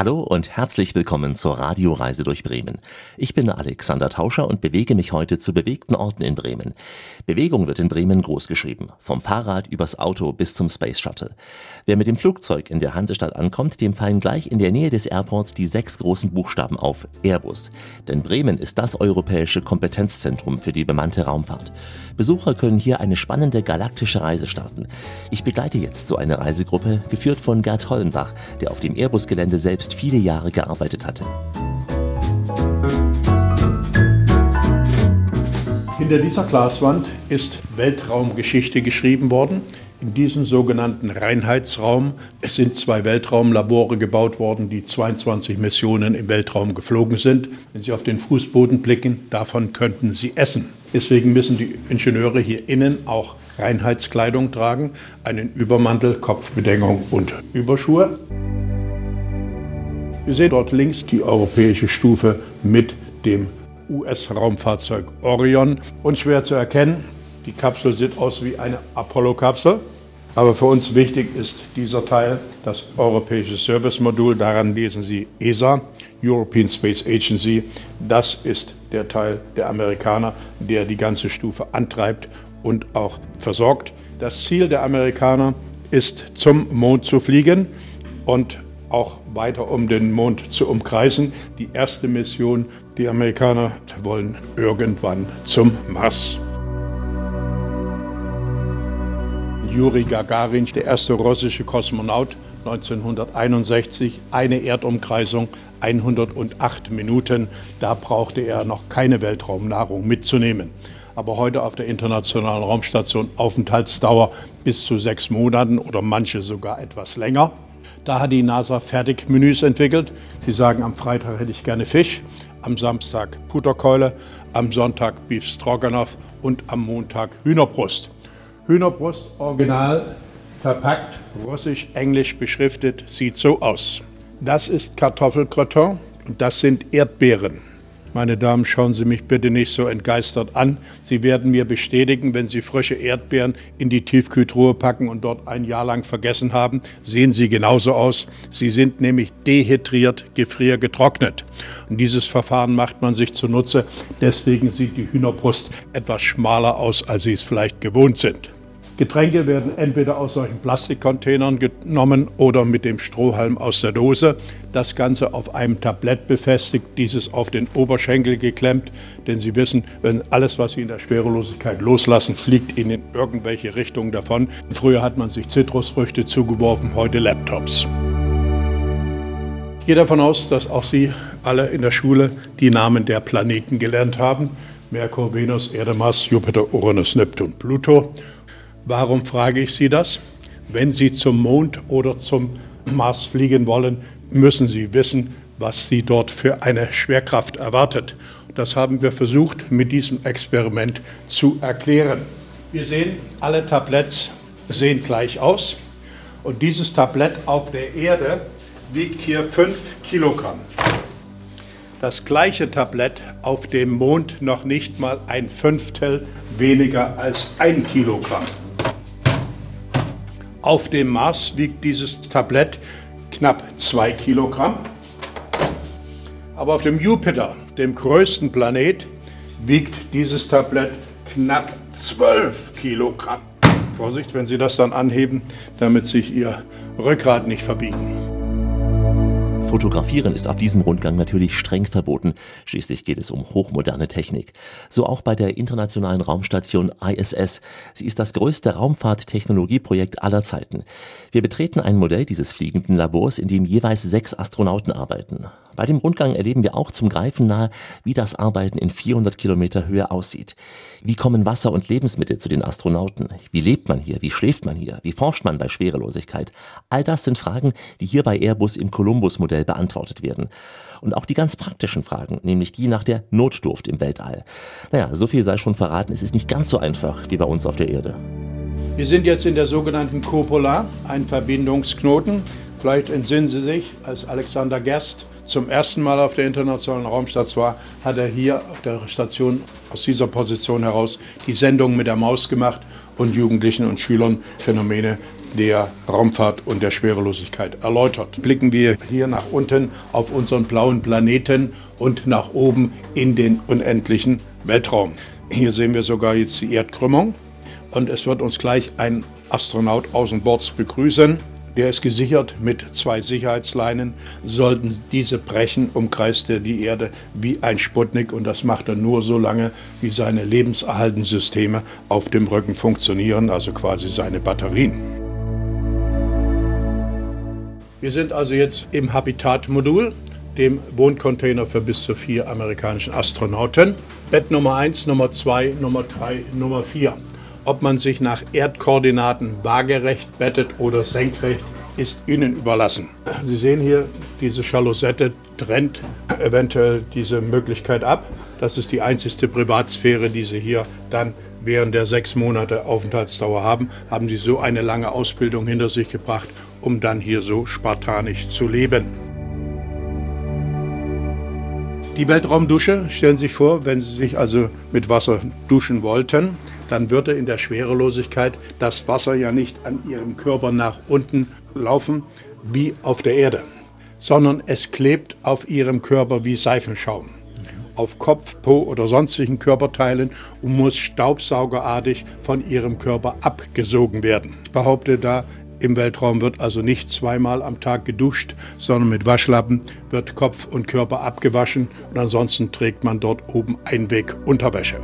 Hallo und herzlich willkommen zur Radioreise durch Bremen. Ich bin Alexander Tauscher und bewege mich heute zu bewegten Orten in Bremen. Bewegung wird in Bremen groß geschrieben, vom Fahrrad übers Auto bis zum Space Shuttle. Wer mit dem Flugzeug in der Hansestadt ankommt, dem fallen gleich in der Nähe des Airports die sechs großen Buchstaben auf Airbus. Denn Bremen ist das europäische Kompetenzzentrum für die bemannte Raumfahrt. Besucher können hier eine spannende galaktische Reise starten. Ich begleite jetzt so eine Reisegruppe, geführt von Gerd Hollenbach, der auf dem Airbus-Gelände selbst selbst viele Jahre gearbeitet hatte. Hinter dieser Glaswand ist Weltraumgeschichte geschrieben worden. In diesem sogenannten Reinheitsraum. Es sind zwei Weltraumlabore gebaut worden, die 22 Missionen im Weltraum geflogen sind. Wenn Sie auf den Fußboden blicken, davon könnten Sie essen. Deswegen müssen die Ingenieure hier innen auch Reinheitskleidung tragen, einen Übermantel, Kopfbedeckung und Überschuhe. Wir sehen dort links die europäische Stufe mit dem US-Raumfahrzeug Orion. Unschwer zu erkennen, die Kapsel sieht aus wie eine Apollo-Kapsel. Aber für uns wichtig ist dieser Teil, das europäische Service-Modul. Daran lesen Sie ESA, European Space Agency. Das ist der Teil der Amerikaner, der die ganze Stufe antreibt und auch versorgt. Das Ziel der Amerikaner ist, zum Mond zu fliegen und auch weiter um den Mond zu umkreisen. Die erste Mission, die Amerikaner wollen irgendwann zum Mars. Juri Gagarin, der erste russische Kosmonaut, 1961, eine Erdumkreisung, 108 Minuten. Da brauchte er noch keine Weltraumnahrung mitzunehmen. Aber heute auf der Internationalen Raumstation Aufenthaltsdauer bis zu sechs Monaten oder manche sogar etwas länger. Da hat die NASA Fertigmenüs entwickelt. Sie sagen, am Freitag hätte ich gerne Fisch, am Samstag Puterkeule, am Sonntag Beef Stroganoff und am Montag Hühnerbrust. Hühnerbrust original verpackt, russisch, englisch beschriftet, sieht so aus. Das ist Kartoffelcroton und das sind Erdbeeren. Meine Damen, schauen Sie mich bitte nicht so entgeistert an. Sie werden mir bestätigen, wenn Sie frische Erdbeeren in die Tiefkühltruhe packen und dort ein Jahr lang vergessen haben, sehen sie genauso aus. Sie sind nämlich dehydriert, gefriergetrocknet. Und dieses Verfahren macht man sich zunutze. Deswegen sieht die Hühnerbrust etwas schmaler aus, als Sie es vielleicht gewohnt sind. Getränke werden entweder aus solchen Plastikcontainern genommen oder mit dem Strohhalm aus der Dose. Das Ganze auf einem Tablett befestigt, dieses auf den Oberschenkel geklemmt. Denn Sie wissen, wenn alles, was Sie in der Schwerelosigkeit loslassen, fliegt Ihnen in irgendwelche Richtungen davon. Früher hat man sich Zitrusfrüchte zugeworfen, heute Laptops. Ich gehe davon aus, dass auch Sie alle in der Schule die Namen der Planeten gelernt haben. Merkur, Venus, Erde, Mars, Jupiter, Uranus, Neptun, Pluto. Warum frage ich Sie das? Wenn Sie zum Mond oder zum Mars fliegen wollen, müssen Sie wissen, was Sie dort für eine Schwerkraft erwartet. Das haben wir versucht mit diesem Experiment zu erklären. Wir sehen, alle Tabletts sehen gleich aus. Und dieses Tablett auf der Erde wiegt hier 5 Kilogramm. Das gleiche Tablett auf dem Mond noch nicht mal ein Fünftel weniger als ein Kilogramm. Auf dem Mars wiegt dieses Tablett knapp 2 Kilogramm. Aber auf dem Jupiter, dem größten Planet, wiegt dieses Tablett knapp 12 Kilogramm. Vorsicht, wenn Sie das dann anheben, damit sich Ihr Rückgrat nicht verbiegen. Fotografieren ist auf diesem Rundgang natürlich streng verboten. Schließlich geht es um hochmoderne Technik. So auch bei der internationalen Raumstation ISS. Sie ist das größte Raumfahrttechnologieprojekt aller Zeiten. Wir betreten ein Modell dieses fliegenden Labors, in dem jeweils sechs Astronauten arbeiten. Bei dem Rundgang erleben wir auch zum Greifen nahe, wie das Arbeiten in 400 Kilometer Höhe aussieht. Wie kommen Wasser und Lebensmittel zu den Astronauten? Wie lebt man hier? Wie schläft man hier? Wie forscht man bei Schwerelosigkeit? All das sind Fragen, die hier bei Airbus im Columbus-Modell beantwortet werden. Und auch die ganz praktischen Fragen, nämlich die nach der Notdurft im Weltall. Naja, so viel sei schon verraten, es ist nicht ganz so einfach wie bei uns auf der Erde. Wir sind jetzt in der sogenannten Cupola, ein Verbindungsknoten. Vielleicht entsinnen Sie sich, als Alexander Gerst zum ersten Mal auf der internationalen Raumstation war, hat er hier auf der Station aus dieser Position heraus die Sendung mit der Maus gemacht und Jugendlichen und Schülern Phänomene der Raumfahrt und der Schwerelosigkeit erläutert. Blicken wir hier nach unten auf unseren blauen Planeten und nach oben in den unendlichen Weltraum. Hier sehen wir sogar jetzt die Erdkrümmung und es wird uns gleich ein Astronaut außen Bords begrüßen. Der ist gesichert mit zwei Sicherheitsleinen. Sollten diese brechen, umkreist er die Erde wie ein Sputnik und das macht er nur so lange, wie seine Lebenserhaltensysteme auf dem Rücken funktionieren, also quasi seine Batterien. Wir sind also jetzt im Habitat-Modul, dem Wohncontainer für bis zu vier amerikanischen Astronauten. Bett Nummer 1, Nummer 2, Nummer 3, Nummer 4. Ob man sich nach Erdkoordinaten waagerecht bettet oder senkrecht, ist Ihnen überlassen. Sie sehen hier, diese Schalossette trennt eventuell diese Möglichkeit ab. Das ist die einzigste Privatsphäre, die Sie hier dann während der sechs Monate Aufenthaltsdauer haben. Haben Sie so eine lange Ausbildung hinter sich gebracht, um dann hier so spartanisch zu leben. Die Weltraumdusche, stellen Sie sich vor, wenn Sie sich also mit Wasser duschen wollten, dann würde in der Schwerelosigkeit das Wasser ja nicht an ihrem Körper nach unten laufen wie auf der Erde, sondern es klebt auf ihrem Körper wie Seifenschaum auf Kopf, Po oder sonstigen Körperteilen und muss staubsaugerartig von ihrem Körper abgesogen werden. Ich behaupte da, im Weltraum wird also nicht zweimal am Tag geduscht, sondern mit Waschlappen wird Kopf und Körper abgewaschen und ansonsten trägt man dort oben Einwegunterwäsche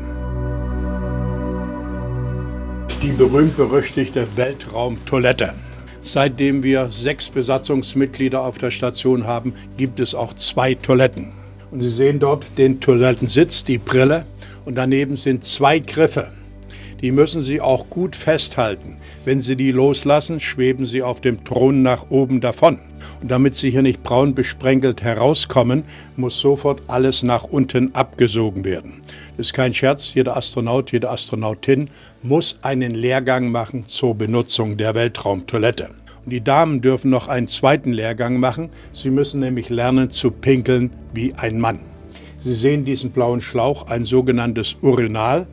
die berühmt-berüchtigte Weltraumtoilette. Seitdem wir sechs Besatzungsmitglieder auf der Station haben, gibt es auch zwei Toiletten. Und Sie sehen dort den Toilettensitz, die Brille und daneben sind zwei Griffe. Die müssen Sie auch gut festhalten. Wenn Sie die loslassen, schweben Sie auf dem Thron nach oben davon. Und damit Sie hier nicht braun besprenkelt herauskommen, muss sofort alles nach unten abgesogen werden. Das ist kein Scherz. Jeder Astronaut, jede Astronautin muss einen Lehrgang machen zur Benutzung der Weltraumtoilette. Und die Damen dürfen noch einen zweiten Lehrgang machen. Sie müssen nämlich lernen zu pinkeln wie ein Mann. Sie sehen diesen blauen Schlauch, ein sogenanntes Urinal.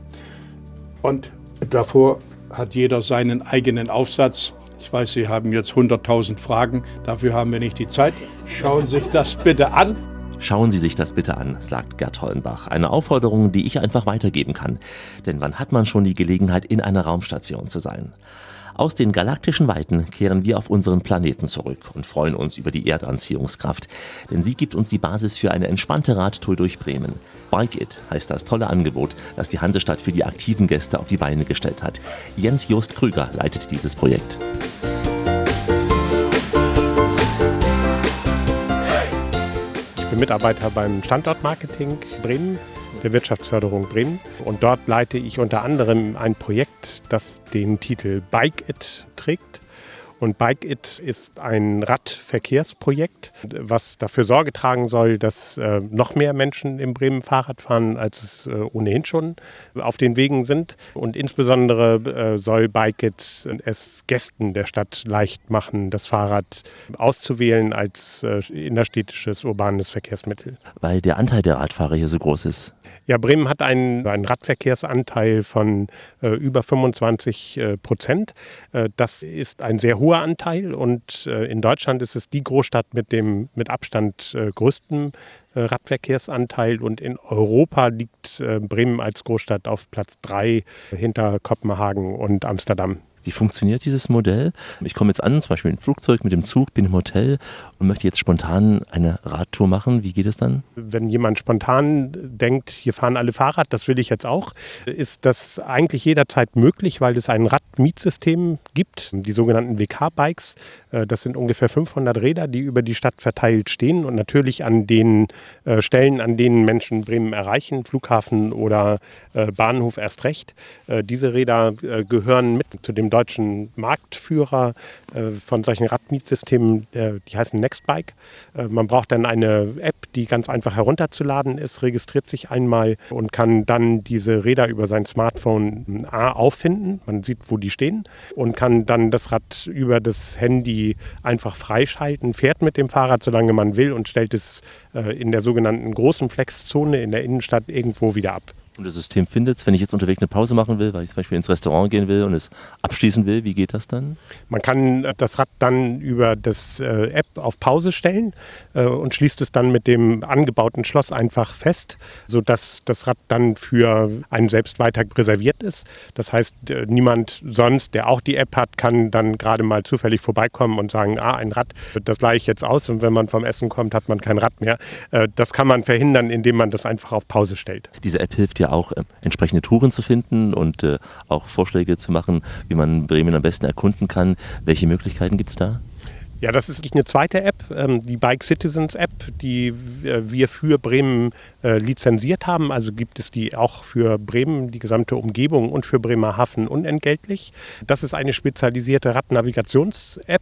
Und davor hat jeder seinen eigenen Aufsatz. Ich weiß, Sie haben jetzt 100.000 Fragen, dafür haben wir nicht die Zeit. Schauen Sie sich das bitte an. Schauen Sie sich das bitte an, sagt Gerd Hollenbach. Eine Aufforderung, die ich einfach weitergeben kann. Denn wann hat man schon die Gelegenheit, in einer Raumstation zu sein? Aus den galaktischen Weiten kehren wir auf unseren Planeten zurück und freuen uns über die Erdanziehungskraft, denn sie gibt uns die Basis für eine entspannte Radtour durch Bremen. Bike It heißt das tolle Angebot, das die Hansestadt für die aktiven Gäste auf die Beine gestellt hat. Jens Jost Krüger leitet dieses Projekt. Bin Mitarbeiter beim Standortmarketing Bremen der Wirtschaftsförderung Bremen. Und dort leite ich unter anderem ein Projekt, das den Titel Bike It trägt. Und Bike It ist ein Radverkehrsprojekt, was dafür Sorge tragen soll, dass äh, noch mehr Menschen in Bremen Fahrrad fahren, als es äh, ohnehin schon auf den Wegen sind. Und insbesondere äh, soll Bike It es Gästen der Stadt leicht machen, das Fahrrad auszuwählen als äh, innerstädtisches urbanes Verkehrsmittel. Weil der Anteil der Radfahrer hier so groß ist. Ja, Bremen hat einen, einen Radverkehrsanteil von äh, über 25 äh, Prozent. Das ist ein sehr hoher Anteil und äh, in Deutschland ist es die Großstadt mit dem mit Abstand äh, größten äh, Radverkehrsanteil und in Europa liegt Bremen als Großstadt auf Platz drei hinter Kopenhagen und Amsterdam. Wie funktioniert dieses Modell? Ich komme jetzt an, zum Beispiel im Flugzeug, mit dem Zug, bin im Hotel und möchte jetzt spontan eine Radtour machen. Wie geht es dann? Wenn jemand spontan denkt, hier fahren alle Fahrrad, das will ich jetzt auch, ist das eigentlich jederzeit möglich, weil es ein Radmietsystem gibt, die sogenannten WK-Bikes. Äh, das sind ungefähr 500 Räder, die über die Stadt verteilt stehen und natürlich an den äh, Stellen, an denen Menschen Bremen erreichen, Flughafen oder äh, Bahnhof erst recht. Diese Räder gehören mit zu dem deutschen Marktführer äh, von solchen Radmietsystemen, äh, die heißen Nextbike. Äh, man braucht dann eine App, die ganz einfach herunterzuladen ist, registriert sich einmal und kann dann diese Räder über sein Smartphone A auffinden. Man sieht, wo die stehen und kann dann das Rad über das Handy einfach freischalten, fährt mit dem Fahrrad, solange man will und stellt es in der sogenannten großen Flexzone in der Innenstadt irgendwo wieder ab. Und das System findet es, wenn ich jetzt unterwegs eine Pause machen will, weil ich zum Beispiel ins Restaurant gehen will und es abschließen will, wie geht das dann? Man kann das Rad dann über das äh, App auf Pause stellen äh, und schließt es dann mit dem angebauten Schloss einfach fest, sodass das Rad dann für einen selbst weiter reserviert ist. Das heißt, äh, niemand sonst, der auch die App hat, kann dann gerade mal zufällig vorbeikommen und sagen, ah, ein Rad, das leihe ich jetzt aus und wenn man vom Essen kommt, hat man kein Rad mehr. Äh, das kann man verhindern, indem man das einfach auf Pause stellt. Diese App hilft ja ja auch äh, entsprechende Touren zu finden und äh, auch Vorschläge zu machen, wie man Bremen am besten erkunden kann. Welche Möglichkeiten gibt es da? Ja, das ist eine zweite App, ähm, die Bike Citizens App, die äh, wir für Bremen äh, lizenziert haben. Also gibt es die auch für Bremen, die gesamte Umgebung und für Bremerhaven unentgeltlich. Das ist eine spezialisierte Radnavigations-App,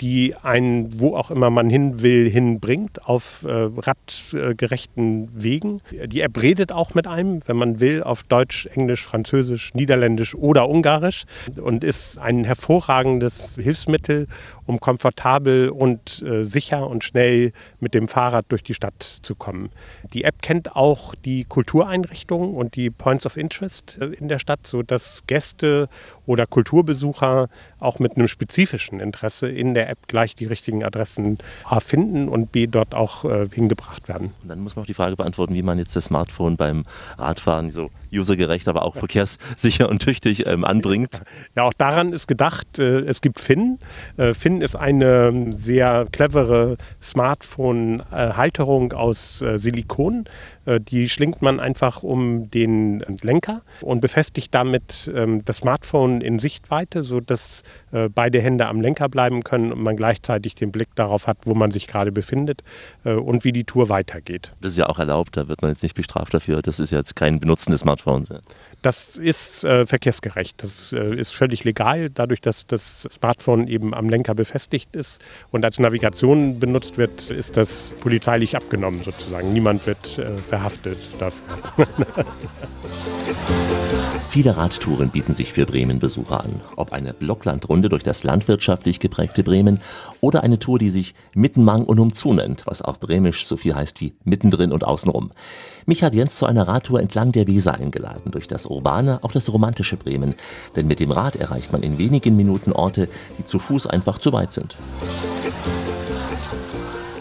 die einen, wo auch immer man hin will, hinbringt, auf äh, radgerechten Wegen. Die App redet auch mit einem, wenn man will, auf Deutsch, Englisch, Französisch, Niederländisch oder Ungarisch und ist ein hervorragendes Hilfsmittel, um komfortabel und äh, sicher und schnell mit dem Fahrrad durch die Stadt zu kommen. Die App kennt auch die Kultureinrichtungen und die Points of Interest äh, in der Stadt, sodass Gäste oder Kulturbesucher auch mit einem spezifischen Interesse in der App gleich die richtigen Adressen A finden und B dort auch äh, hingebracht werden. Und dann muss man auch die Frage beantworten, wie man jetzt das Smartphone beim Radfahren so usergerecht, aber auch verkehrssicher und tüchtig ähm, anbringt. Ja, auch daran ist gedacht, äh, es gibt Finn. Äh, Finn ist eine sehr clevere Smartphone-Halterung aus äh, Silikon. Äh, die schlingt man einfach um den Lenker und befestigt damit ähm, das Smartphone in Sichtweite, sodass äh, beide Hände am Lenker bleiben können und man gleichzeitig den Blick darauf hat, wo man sich gerade befindet äh, und wie die Tour weitergeht. Das ist ja auch erlaubt, da wird man jetzt nicht bestraft dafür. Das ist jetzt kein Benutzen des Smartphones. Das ist äh, verkehrsgerecht. Das äh, ist völlig legal, dadurch, dass das Smartphone eben am Lenker befestigt ist und als Navigation benutzt wird, ist das polizeilich abgenommen sozusagen. Niemand wird äh, verhaftet dafür. Viele Radtouren bieten sich für Bremen-Besucher an. Ob eine Blocklandrunde durch das landwirtschaftlich geprägte Bremen oder eine Tour, die sich Mittenmang und umzu nennt, was auf Bremisch so viel heißt wie mittendrin und außenrum. Mich hat Jens zu einer Radtour entlang der Weser eingeladen, durch das urbane, auch das romantische Bremen. Denn mit dem Rad erreicht man in wenigen Minuten Orte, die zu Fuß einfach zu weit sind.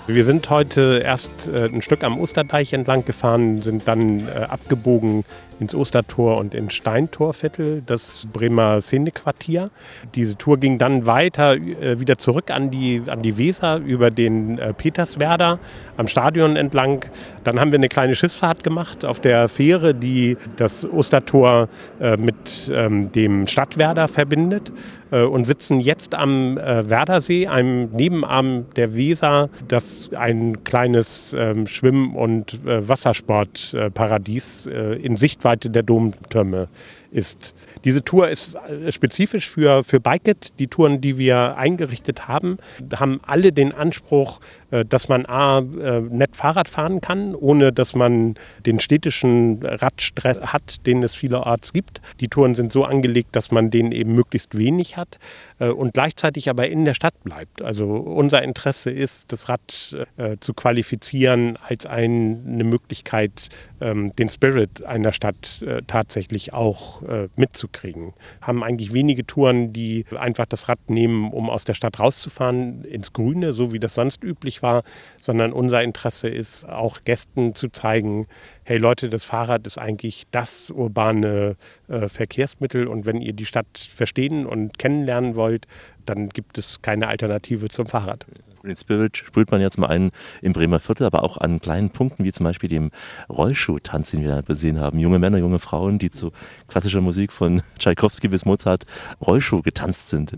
Wir sind heute erst äh, ein Stück am Osterdeich entlang gefahren, sind dann äh, abgebogen ins Ostertor und ins Steintorviertel, das Bremer Szenequartier. Diese Tour ging dann weiter äh, wieder zurück an die, an die Weser über den äh, Peterswerder am Stadion entlang. Dann haben wir eine kleine Schiffsfahrt gemacht auf der Fähre, die das Ostertor äh, mit ähm, dem Stadtwerder verbindet und sitzen jetzt am Werdersee, einem Nebenarm der Weser, das ein kleines ähm, Schwimm- und Wassersportparadies in Sicht Reichweite der Domtürme ist. Diese Tour ist äh, spezifisch für, für Bikeit. Die Touren, die wir eingerichtet haben, haben alle den Anspruch, äh, dass man A, äh, nett Fahrrad fahren kann, ohne dass man den städtischen Radstress hat, den es vielerorts gibt. Die Touren sind so angelegt, dass man den eben möglichst wenig hat und gleichzeitig aber in der Stadt bleibt. Also unser Interesse ist, das Rad zu qualifizieren als eine Möglichkeit, ähm, den Spirit einer Stadt tatsächlich auch mitzukriegen. Haben eigentlich wenige Touren, die einfach das Rad nehmen, um aus der Stadt rauszufahren, ins Grüne, so wie das sonst üblich war, sondern unser Interesse ist auch Gästen zu zeigen, hey Leute, das Fahrrad ist eigentlich das urbane äh, Verkehrsmittel und wenn ihr die Stadt verstehen und kennenlernen wollt, dann gibt es keine Alternative zum Fahrrad. Und den Spirit spürt man jetzt mal ein im Bremer Viertel, aber auch an kleinen Punkten, wie zum Beispiel dem Rollschuhtanz, den wir da gesehen haben. Junge Männer, junge Frauen, die zu klassischer Musik von Tschaikowski bis Mozart Rollschuh getanzt sind.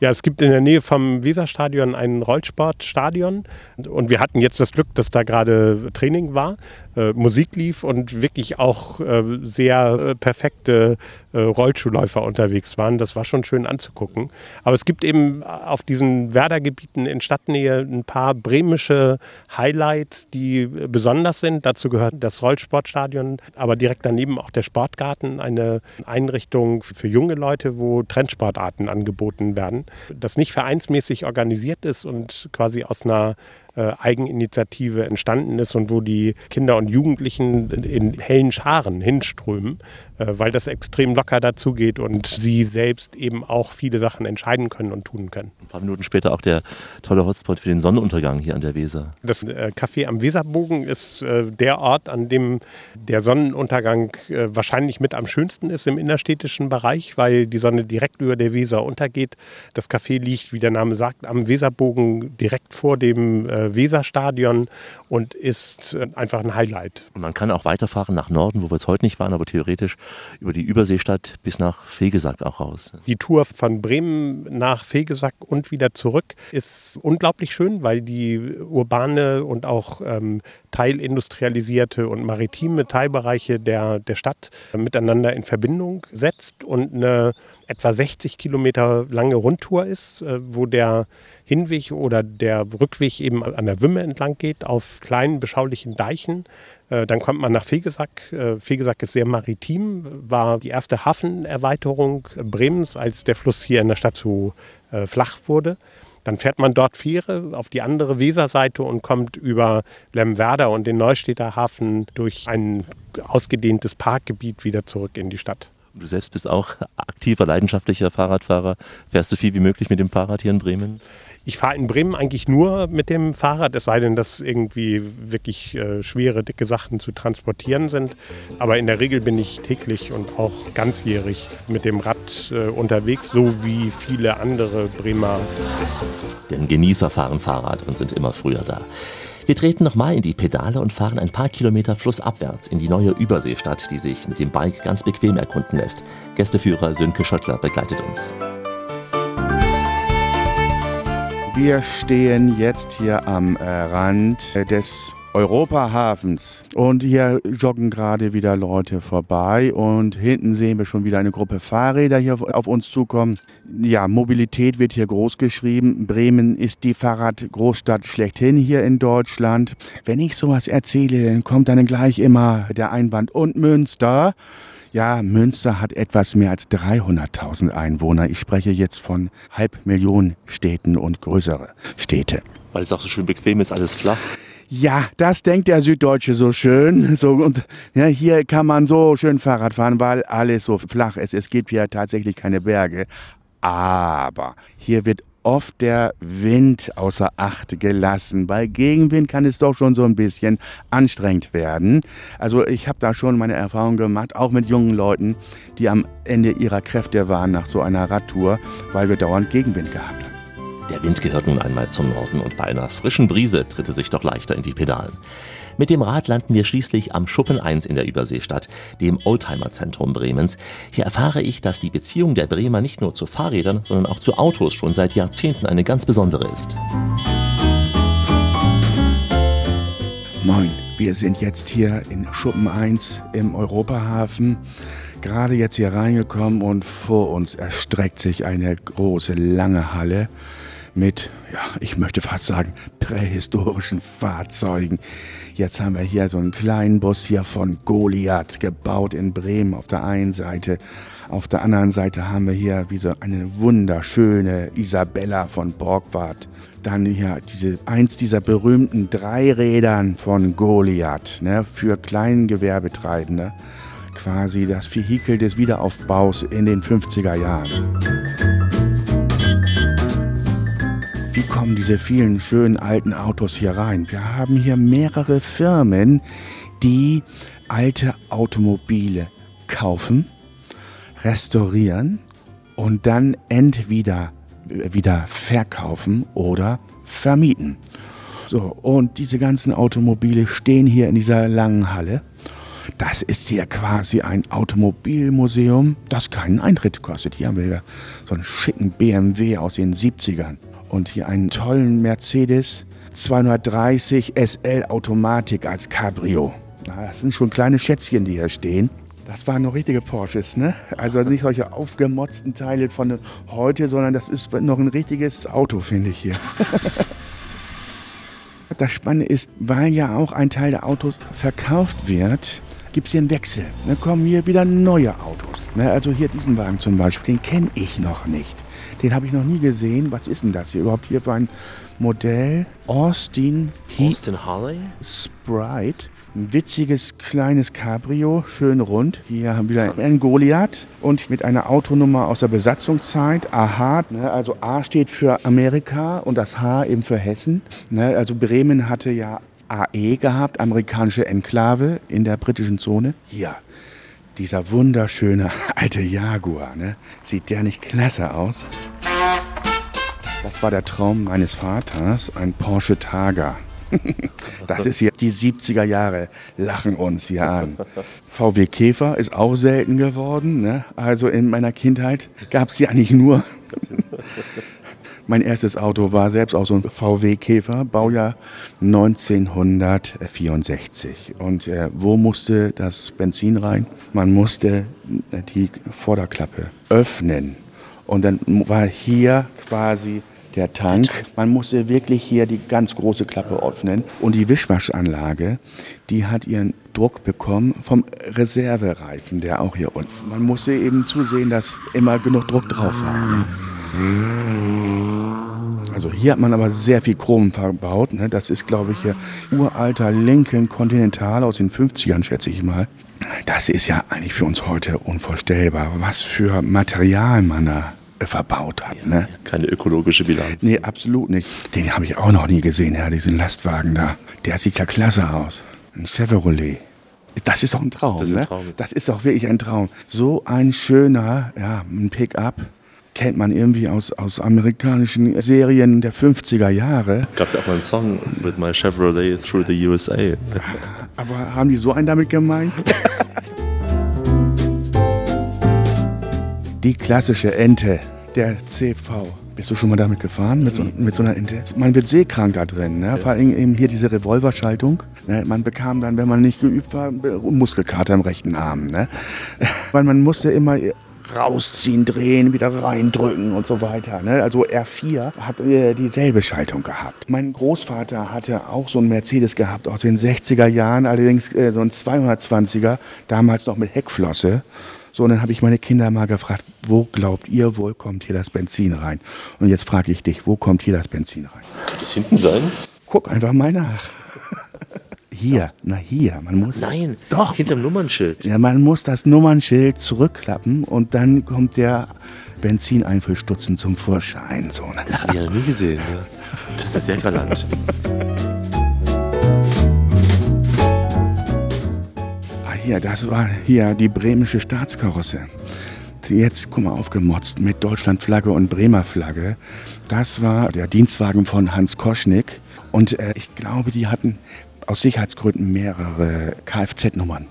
Ja, es gibt in der Nähe vom Weserstadion ein Rollsportstadion und wir hatten jetzt das Glück, dass da gerade Training war, äh, Musik lief und wirklich auch äh, sehr äh, perfekte äh, Rollschuhläufer unterwegs waren. Das war schon schön anzugucken. Aber es gibt eben auf diesen Werdergebieten in Stadtnähe Serie ein paar bremische Highlights, die besonders sind. Dazu gehört das Rollsportstadion, aber direkt daneben auch der Sportgarten, eine Einrichtung für junge Leute, wo Trendsportarten angeboten werden. Das nicht vereinsmäßig organisiert ist und quasi aus einer äh, Eigeninitiative entstanden ist und wo die Kinder und Jugendlichen in hellen Scharen hinströmen, äh, weil das extrem locker dazugeht und sie selbst eben auch viele Sachen entscheiden können und tun können. Ein paar Minuten später auch der tolle Hotspot für den Sonnenuntergang hier an der Weser. Das äh, Café am Weserbogen ist äh, der Ort, an dem der Sonnenuntergang äh, wahrscheinlich mit am schönsten ist im innerstädtischen Bereich, weil die Sonne direkt über der Weser untergeht. Das Café liegt, wie der Name sagt, am Weserbogen direkt vor dem äh, Weserstadion und ist äh, einfach ein Highlight. Und man kann auch weiterfahren nach Norden, wo wir jetzt heute nicht waren, aber theoretisch über die Überseestadt bis nach Fegesack auch raus. Die Tour von Bremen nach Fegesack und wieder zurück ist unglaublich schön, weil die urbane und auch ähm, teilindustrialisierte und maritime Teilbereiche der, der Stadt miteinander in Verbindung setzt und eine etwa 60 Kilometer lange Rundtour ist, äh, wo der Hinweg oder der Rückweg eben an der Wümme entlang geht, auf kleinen, beschaulichen Deichen. Äh, dann kommt man nach Fegesack. Äh, Fegesack ist sehr maritim, war die erste Hafenerweiterung Bremens, als der Fluss hier in der Stadt zu flach wurde. Dann fährt man dort Fähre auf die andere Weserseite und kommt über Lemwerder und den Neustädter Hafen durch ein ausgedehntes Parkgebiet wieder zurück in die Stadt. Du selbst bist auch aktiver, leidenschaftlicher Fahrradfahrer. Fährst du viel wie möglich mit dem Fahrrad hier in Bremen? Ich fahre in Bremen eigentlich nur mit dem Fahrrad, es sei denn, dass irgendwie wirklich äh, schwere, dicke Sachen zu transportieren sind. Aber in der Regel bin ich täglich und auch ganzjährig mit dem Rad äh, unterwegs, so wie viele andere Bremer. Denn Genießer fahren Fahrrad und sind immer früher da. Wir treten nochmal in die Pedale und fahren ein paar Kilometer flussabwärts in die neue Überseestadt, die sich mit dem Bike ganz bequem erkunden lässt. Gästeführer Sönke Schöttler begleitet uns. Wir stehen jetzt hier am äh, Rand des Europahafens. Und hier joggen gerade wieder Leute vorbei und hinten sehen wir schon wieder eine Gruppe Fahrräder hier auf uns zukommen. Ja, Mobilität wird hier groß geschrieben. Bremen ist die Fahrradgroßstadt schlechthin hier in Deutschland. Wenn ich sowas erzähle, dann kommt dann gleich immer der Einwand und Münster. Ja, Münster hat etwas mehr als 300.000 Einwohner. Ich spreche jetzt von Halbmillionen Städten und größere Städte. Weil es auch so schön bequem ist, alles flach. Ja, das denkt der Süddeutsche so schön. So, und ja, hier kann man so schön Fahrrad fahren, weil alles so flach ist. Es gibt hier tatsächlich keine Berge. Aber hier wird oft der Wind außer Acht gelassen. Bei Gegenwind kann es doch schon so ein bisschen anstrengend werden. Also ich habe da schon meine Erfahrung gemacht, auch mit jungen Leuten, die am Ende ihrer Kräfte waren nach so einer Radtour, weil wir dauernd Gegenwind gehabt haben. Der Wind gehört nun einmal zum Norden und bei einer frischen Brise tritt es sich doch leichter in die Pedalen. Mit dem Rad landen wir schließlich am Schuppen 1 in der Überseestadt, dem Oldtimer-Zentrum Bremens. Hier erfahre ich, dass die Beziehung der Bremer nicht nur zu Fahrrädern, sondern auch zu Autos schon seit Jahrzehnten eine ganz besondere ist. Moin, wir sind jetzt hier in Schuppen 1 im Europahafen gerade jetzt hier reingekommen und vor uns erstreckt sich eine große, lange Halle mit, ja, ich möchte fast sagen, prähistorischen Fahrzeugen. Jetzt haben wir hier so einen kleinen Bus hier von Goliath, gebaut in Bremen auf der einen Seite. Auf der anderen Seite haben wir hier wie so eine wunderschöne Isabella von Borgward. Dann hier diese, eins dieser berühmten Dreirädern von Goliath ne, für Kleingewerbetreibende. Quasi das Vehikel des Wiederaufbaus in den 50er Jahren. Wie kommen diese vielen schönen alten Autos hier rein? Wir haben hier mehrere Firmen, die alte Automobile kaufen, restaurieren und dann entweder wieder verkaufen oder vermieten. So, und diese ganzen Automobile stehen hier in dieser langen Halle. Das ist hier quasi ein Automobilmuseum, das keinen Eintritt kostet. Hier haben wir so einen schicken BMW aus den 70ern und hier einen tollen Mercedes 230 SL Automatik als Cabrio. Das sind schon kleine Schätzchen, die hier stehen. Das waren noch richtige Porsches, ne? Also nicht solche aufgemotzten Teile von heute, sondern das ist noch ein richtiges Auto, finde ich hier. das Spannende ist, weil ja auch ein Teil der Autos verkauft wird, gibt es hier einen Wechsel. Dann kommen hier wieder neue Autos. Ne? Also hier diesen Wagen zum Beispiel, den kenne ich noch nicht. Den habe ich noch nie gesehen. Was ist denn das hier überhaupt? Hier war ein Modell Austin Austin Harley? Sprite. Ein witziges kleines Cabrio, schön rund. Hier haben wir wieder ein Goliath und mit einer Autonummer aus der Besatzungszeit. AH, ne, also A steht für Amerika und das H eben für Hessen. Ne, also Bremen hatte ja AE gehabt, amerikanische Enklave in der britischen Zone. Hier, dieser wunderschöne alte Jaguar. Ne? Sieht der nicht klasse aus? Das war der Traum meines Vaters, ein Porsche Targa. Das ist hier die 70er Jahre, lachen uns hier an. VW Käfer ist auch selten geworden. Ne? Also in meiner Kindheit gab es ja nicht nur. Mein erstes Auto war selbst auch so ein VW Käfer, Baujahr 1964. Und äh, wo musste das Benzin rein? Man musste die Vorderklappe öffnen. Und dann war hier quasi der Tank. Man musste wirklich hier die ganz große Klappe öffnen. Und die Wischwaschanlage, die hat ihren Druck bekommen vom Reservereifen, der auch hier unten. Man musste eben zusehen, dass immer genug Druck drauf war. Also hier hat man aber sehr viel Chrom verbaut. Ne? Das ist, glaube ich, hier uralter Lincoln Continental aus den 50ern, schätze ich mal. Das ist ja eigentlich für uns heute unvorstellbar, was für Material man da verbaut hat. Ne? Keine ökologische Bilanz. Nee, absolut nicht. Den habe ich auch noch nie gesehen, ja, diesen Lastwagen da. Der sieht ja klasse aus. Ein Chevrolet. Das ist doch ein Traum, Das ist ein ne? Traum. Das ist doch wirklich ein Traum. So ein schöner, ja, ein Pickup. Kennt man irgendwie aus, aus amerikanischen Serien der 50er Jahre. Gab es ja auch mal einen Song with my Chevrolet through the USA. Aber haben die so einen damit gemeint? Die klassische Ente, der CV. Bist du schon mal damit gefahren, mit so, mit so einer Ente? Man wird seekrank da drin, ne? vor allem eben hier diese Revolverschaltung. Ne? Man bekam dann, wenn man nicht geübt war, Muskelkater im rechten Arm. Ne? Weil man musste immer rausziehen, drehen, wieder reindrücken und so weiter. Ne? Also R4 hat äh, dieselbe Schaltung gehabt. Mein Großvater hatte auch so einen Mercedes gehabt aus den 60er Jahren, allerdings äh, so ein 220er, damals noch mit Heckflosse. So, und dann habe ich meine Kinder mal gefragt, wo glaubt ihr wohl kommt hier das Benzin rein? Und jetzt frage ich dich, wo kommt hier das Benzin rein? Könnte es hinten sein? Guck einfach mal nach. Hier, na hier, man muss. Nein, Doch. hinterm Nummernschild. Ja, man muss das Nummernschild zurückklappen und dann kommt der Benzineinfüllstutzen zum Vorschein. So, ne? Das habe ich ja noch nie gesehen. Ja. Das ist sehr galant. Ah, hier, das war hier die bremische Staatskarosse. Jetzt, guck mal, aufgemotzt mit Deutschlandflagge und Bremer Flagge. Das war der Dienstwagen von Hans Koschnick. Und äh, ich glaube, die hatten aus Sicherheitsgründen mehrere Kfz-Nummern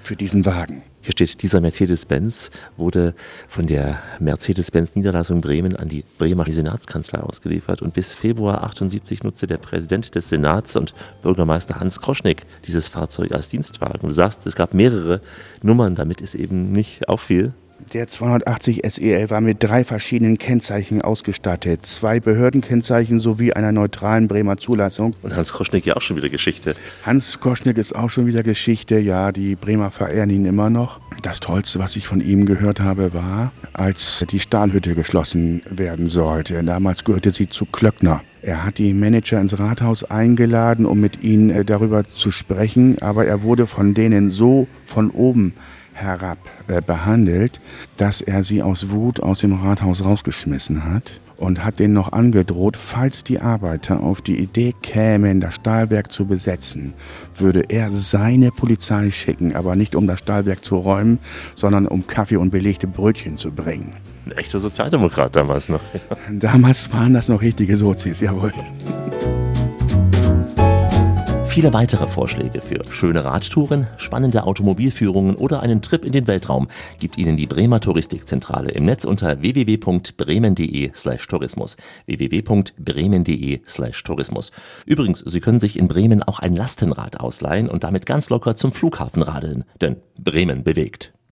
für diesen Wagen. Hier steht, dieser Mercedes-Benz wurde von der Mercedes-Benz-Niederlassung Bremen an die Bremer Senatskanzlei ausgeliefert und bis Februar 78 nutzte der Präsident des Senats und Bürgermeister Hans Kroschnick dieses Fahrzeug als Dienstwagen. Du sagst, es gab mehrere Nummern, damit es eben nicht auffiel. Der 280 SEL war mit drei verschiedenen Kennzeichen ausgestattet. Zwei Behördenkennzeichen sowie einer neutralen Bremer Zulassung. Und Hans Kroschnick ja auch schon wieder Geschichte. Hans Koschnick ist auch schon wieder Geschichte. Ja, die Bremer verehren ihn immer noch. Das Tollste, was ich von ihm gehört habe, war, als die Stahlhütte geschlossen werden sollte. Damals gehörte sie zu Klöckner. Er hat die Manager ins Rathaus eingeladen, um mit ihnen äh, darüber zu sprechen, aber er wurde von denen so von oben herab äh, behandelt, dass er sie aus Wut aus dem Rathaus rausgeschmissen hat und hat denen noch angedroht, falls die Arbeiter auf die Idee kämen, das Stahlwerk zu besetzen, würde er seine Polizei schicken, aber nicht um das Stahlwerk zu räumen, sondern um Kaffee und belegte Brötchen zu bringen. Ein echter Sozialdemokrat damals noch. Damals waren das noch richtige Sozis, jawohl. Viele weitere Vorschläge für schöne Radtouren, spannende Automobilführungen oder einen Trip in den Weltraum gibt Ihnen die Bremer Touristikzentrale im Netz unter www.bremen.de/tourismus. www.bremen.de/tourismus. Übrigens, Sie können sich in Bremen auch ein Lastenrad ausleihen und damit ganz locker zum Flughafen radeln, denn Bremen bewegt.